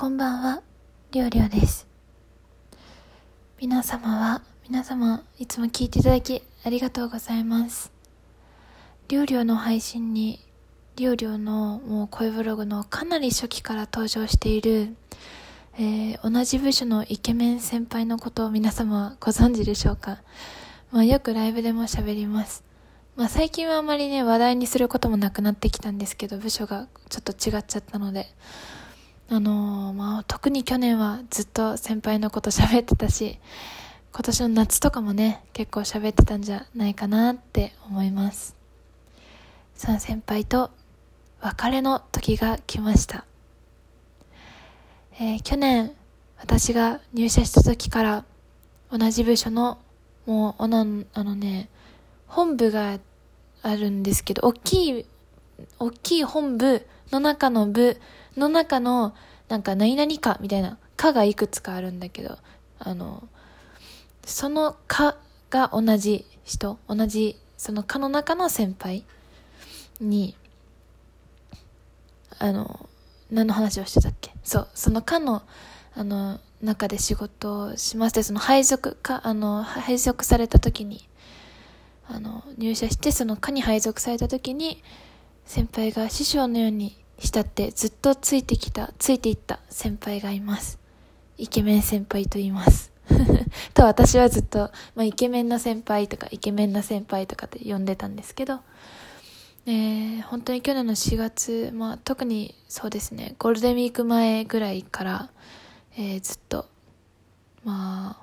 こんばんは、りょうりょうです。皆様は、皆様、いつも聞いていただき、ありがとうございます。りょうりょうの配信に、りょうりょうのもう声ブログのかなり初期から登場している、えー同じ部署のイケメン先輩のことを皆様はご存知でしょうかまあよくライブでも喋ります。まあ最近はあまりね、話題にすることもなくなってきたんですけど、部署がちょっと違っちゃったので、あのーまあ特に去年はずっと先輩のこと喋ってたし、今年の夏とかもね、結構喋ってたんじゃないかなって思います。その先輩と別れの時が来ました。えー去年、私が入社した時から同じ部署の、もう、おなあのね、本部があるんですけど、大きい、大きい本部の中の部の中の、なんか何々かみたいな、かがいくつかあるんだけど、あの、そのかが同じ人、同じ、そのかの中の先輩に、あの、何の話をしてたっけ？そう、そのかの、あの、中で仕事をしまして、その配属か、あの、配属された時に、あの、入社して、その課に配属された時に、先輩が師匠のように慕ってずっとついてきた、ついていった先輩がいます。イケメン先輩と言います。と私はずっと、まあ、イケメンな先輩とかイケメンな先輩とかって呼んでたんですけど、えー本当に去年の4月、まあ、特にそうですね、ゴールデンウィーク前ぐらいから、えーずっと、ま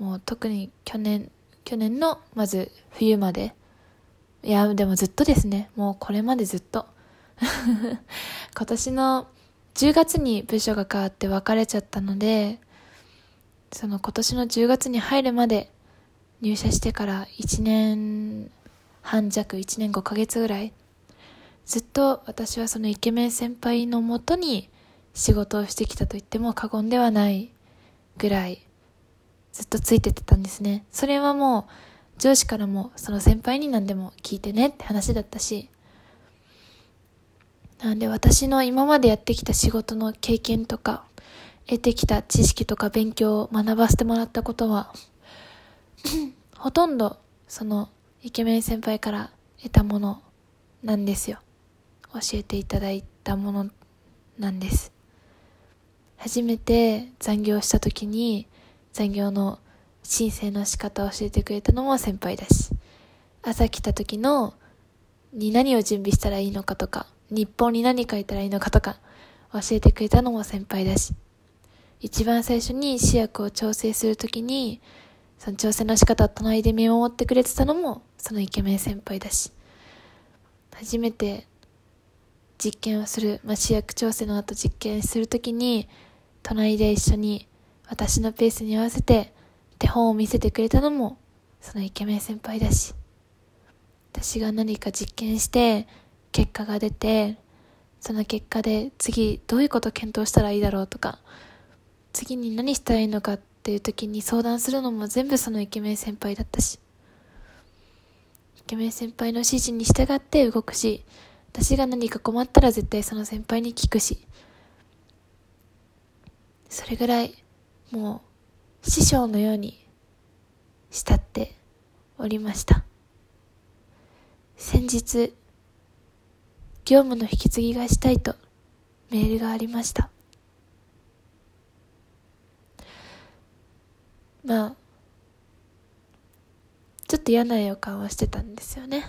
あ、もう特に去年、去年のまず冬まで、いや、でもずっとですね、もうこれまでずっと。今年の10月に部署が変わって別れちゃったので、その今年の10月に入るまで入社してから1年半弱、1年5ヶ月ぐらい、ずっと私はそのイケメン先輩のもとに仕事をしてきたと言っても過言ではないぐらいずっとついててたんですね。それはもう上司からもその先輩に何でも聞いてねって話だったし、なんで私の今までやってきた仕事の経験とか、得てきた知識とか勉強を学ばせてもらったことは、ほとんどそのイケメン先輩から得たものなんですよ。教えていただいたものなんです。初めて残業した時に残業の申請の仕方を教えてくれたのも先輩だし、朝来た時のに何を準備したらいいのかとか、日本に何書いたらいいのかとか、教えてくれたのも先輩だし、一番最初に試薬を調整するときに、その調整の仕方を隣で見守ってくれてたのも、そのイケメン先輩だし、初めて実験をする、まあ、試薬調整の後実験するときに、隣で一緒に私のペースに合わせて手本を見せてくれたのも、そのイケメン先輩だし、私が何か実験して結果が出てその結果で次どういうこと検討したらいいだろうとか次に何したらいいのかっていう時に相談するのも全部そのイケメン先輩だったしイケメン先輩の指示に従って動くし私が何か困ったら絶対その先輩に聞くしそれぐらいもう師匠のように慕っておりました。先日、業務の引き継ぎがしたいとメールがありました。まあ、ちょっと嫌な予感はしてたんですよね。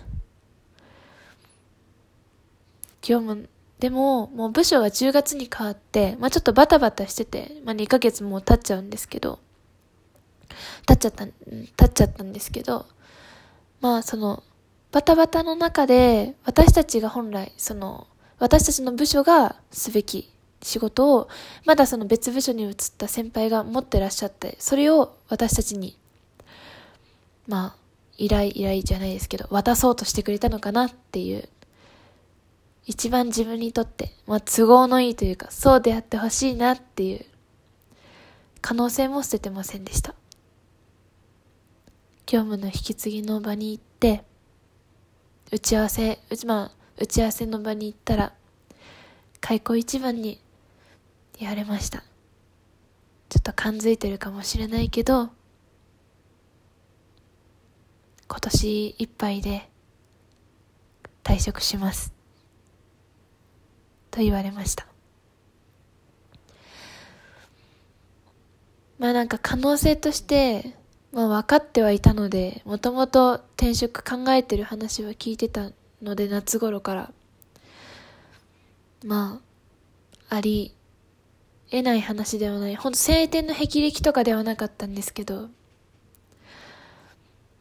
業務、でも、もう部署が10月に変わって、まあちょっとバタバタしてて、まあ2ヶ月も経っちゃうんですけど、経っちゃった、経っちゃったんですけど、まあその、バタバタの中で、私たちが本来、その、私たちの部署がすべき仕事を、まだその別部署に移った先輩が持ってらっしゃって、それを私たちに、まあ、依頼、依頼じゃないですけど、渡そうとしてくれたのかなっていう、一番自分にとって、まあ都合のいいというか、そうであってほしいなっていう、可能性も捨ててませんでした。業務の引き継ぎの場に行って、打ち合わせ、うち、まあ、打ち合わせの場に行ったら、開口一番に、言われました。ちょっと感づいてるかもしれないけど今年いっぱいで退職します。と言われました。まあなんか可能性としてまあ分かってはいたのでもともと転職考えてる話は聞いてたので夏頃から。まああり得ない話ではない。ほんと晴天の霹靂とかではなかったんですけど、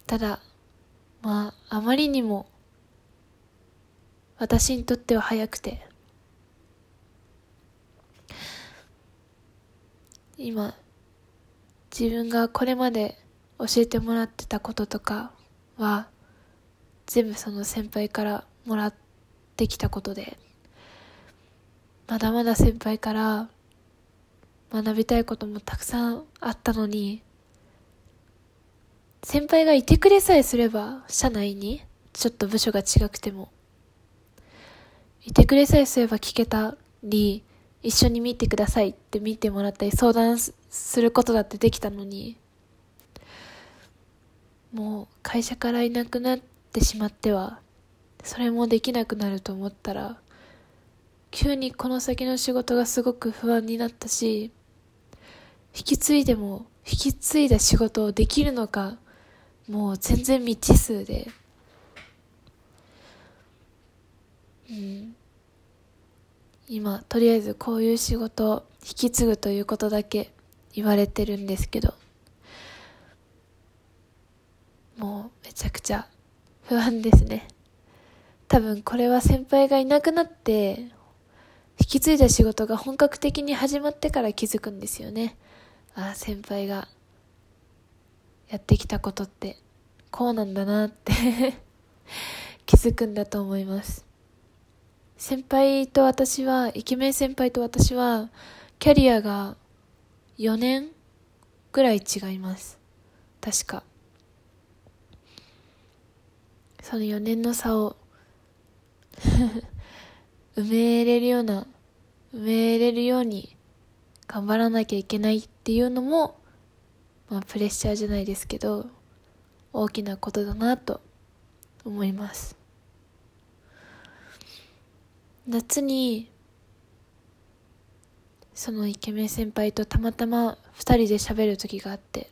ただ、まあ、あまりにも、私にとっては早くて、今、自分がこれまで教えてもらってたこととかは、全部その先輩からもらってきたことで、まだまだ先輩から学びたいこともたくさんあったのに、先輩がいてくれさえすれば、社内に、ちょっと部署が違くても、いてくれさえすれば聞けたり、一緒に見てくださいって見てもらったり相談することだってできたのに、もう会社からいなくなってしまっては、それもできなくなると思ったら、急にこの先の仕事がすごく不安になったし、引き継いでも引き継いだ仕事をできるのかもう全然未知数で。うん。今とりあえずこういう仕事を引き継ぐということだけ言われてるんですけどもうめちゃくちゃ不安ですね。多分これは先輩がいなくなって引き継いだ仕事が本格的に始まってから気づくんですよね。ああ先輩がやってきたことってこうなんだなって 気づくんだと思います。先輩と私はイケメン先輩と私はキャリアが4年ぐらい違います。確か。その4年の差を 埋めれるような埋めれるように頑張らなきゃいけないっていうのも、まあ、プレッシャーじゃないですけど大きなことだなと思います。夏にそのイケメン先輩とたまたま2人で喋る時があって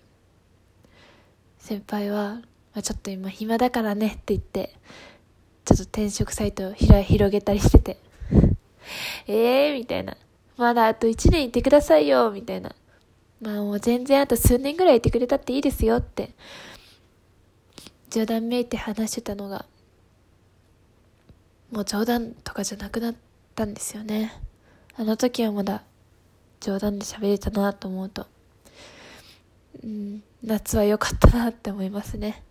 先輩は、まあ、ちょっと今暇だからねって言ってちょっと転職サイトを広げたりしててえ えー、みたいなまだあと1年いてくださいよ、みたいな。まあもう全然あと数年ぐらいいてくれたっていいですよって、冗談めいて話してたのが、もう冗談とかじゃなくなったんですよね。あの時はまだ冗談で喋れたなと思うと、うん、夏は良かったなって思いますね。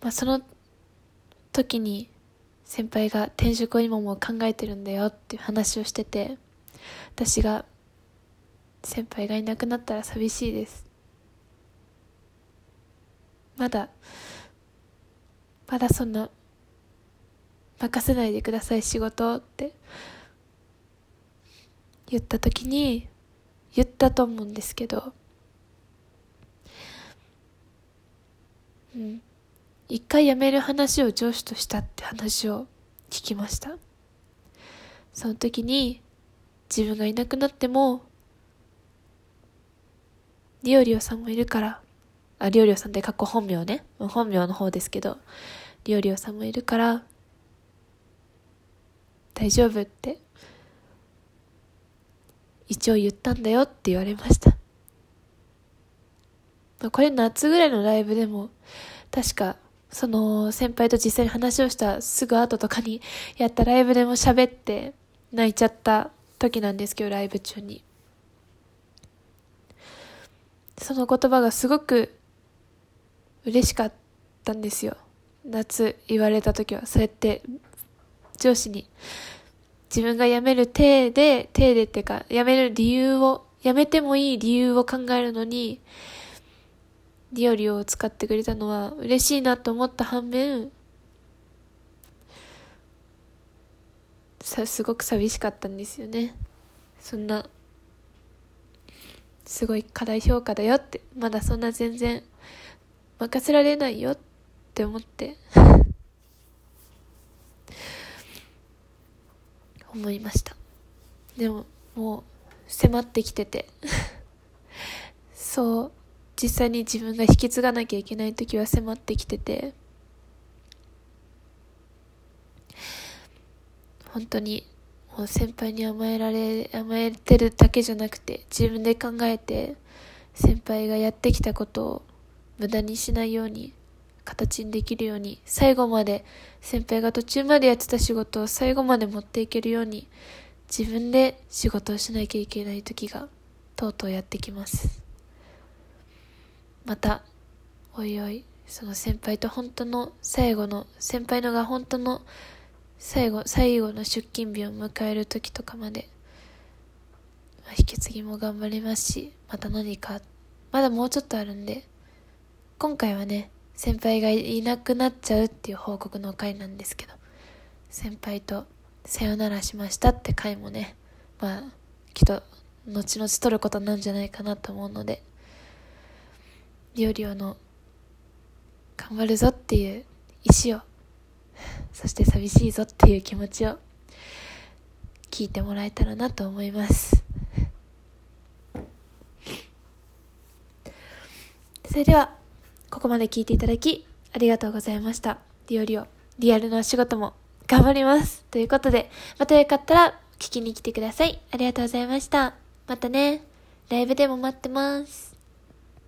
まあその時に先輩が転職を今も考えてるんだよっていう話をしてて私が先輩がいなくなったら寂しいです。まだまだそんな任せないでください仕事って言った時に言ったと思うんですけどうん。一回辞める話を上司としたって話を聞きました。その時に自分がいなくなっても、リオリオさんもいるから、あ、リオリオさんって過去本名ね。本名の方ですけど、リオリオさんもいるから、大丈夫って、一応言ったんだよって言われました。これ夏ぐらいのライブでも、確かその先輩と実際に話をしたすぐ後とかにやったライブでも喋って泣いちゃった時なんですけど、ライブ中に。その言葉がすごく嬉しかったんですよ。夏言われた時は。そうやって上司に自分が辞める体で、体でっていうか、辞める理由を、辞めてもいい理由を考えるのに、ディオリオを使ってくれたのは嬉しいなと思った反面、さすごく寂しかったんですよね。そんなすごい課題評価だよってまだそんな全然任せられないよって思って 思いました。でももう迫ってきてて そう実際に自分が引き継がなきゃいけない時は迫ってきてて本当にもう先輩に甘えられ甘えてるだけじゃなくて自分で考えて先輩がやってきたことを無駄にしないように形にできるように最後まで先輩が途中までやってた仕事を最後まで持っていけるように自分で仕事をしなきゃいけない時がとうとうやってきます。またおいおいその先輩と本当の最後の先輩のが本当の最後最後の出勤日を迎える時とかまで、ま、引き継ぎも頑張りますしまた何かまだもうちょっとあるんで今回はね先輩がいなくなっちゃうっていう報告の回なんですけど先輩とさよならしましたって回もねまあきっと後々取ることなんじゃないかなと思うのでリオリオの頑張るぞっていう意志を そして寂しいぞっていう気持ちを聞いてもらえたらなと思います。それではここまで聞いていただきありがとうございました。リオリオリアルなお仕事も頑張ります。ということでまたよかったら聞きに来てください。ありがとうございました。またね。ライブでも待ってます。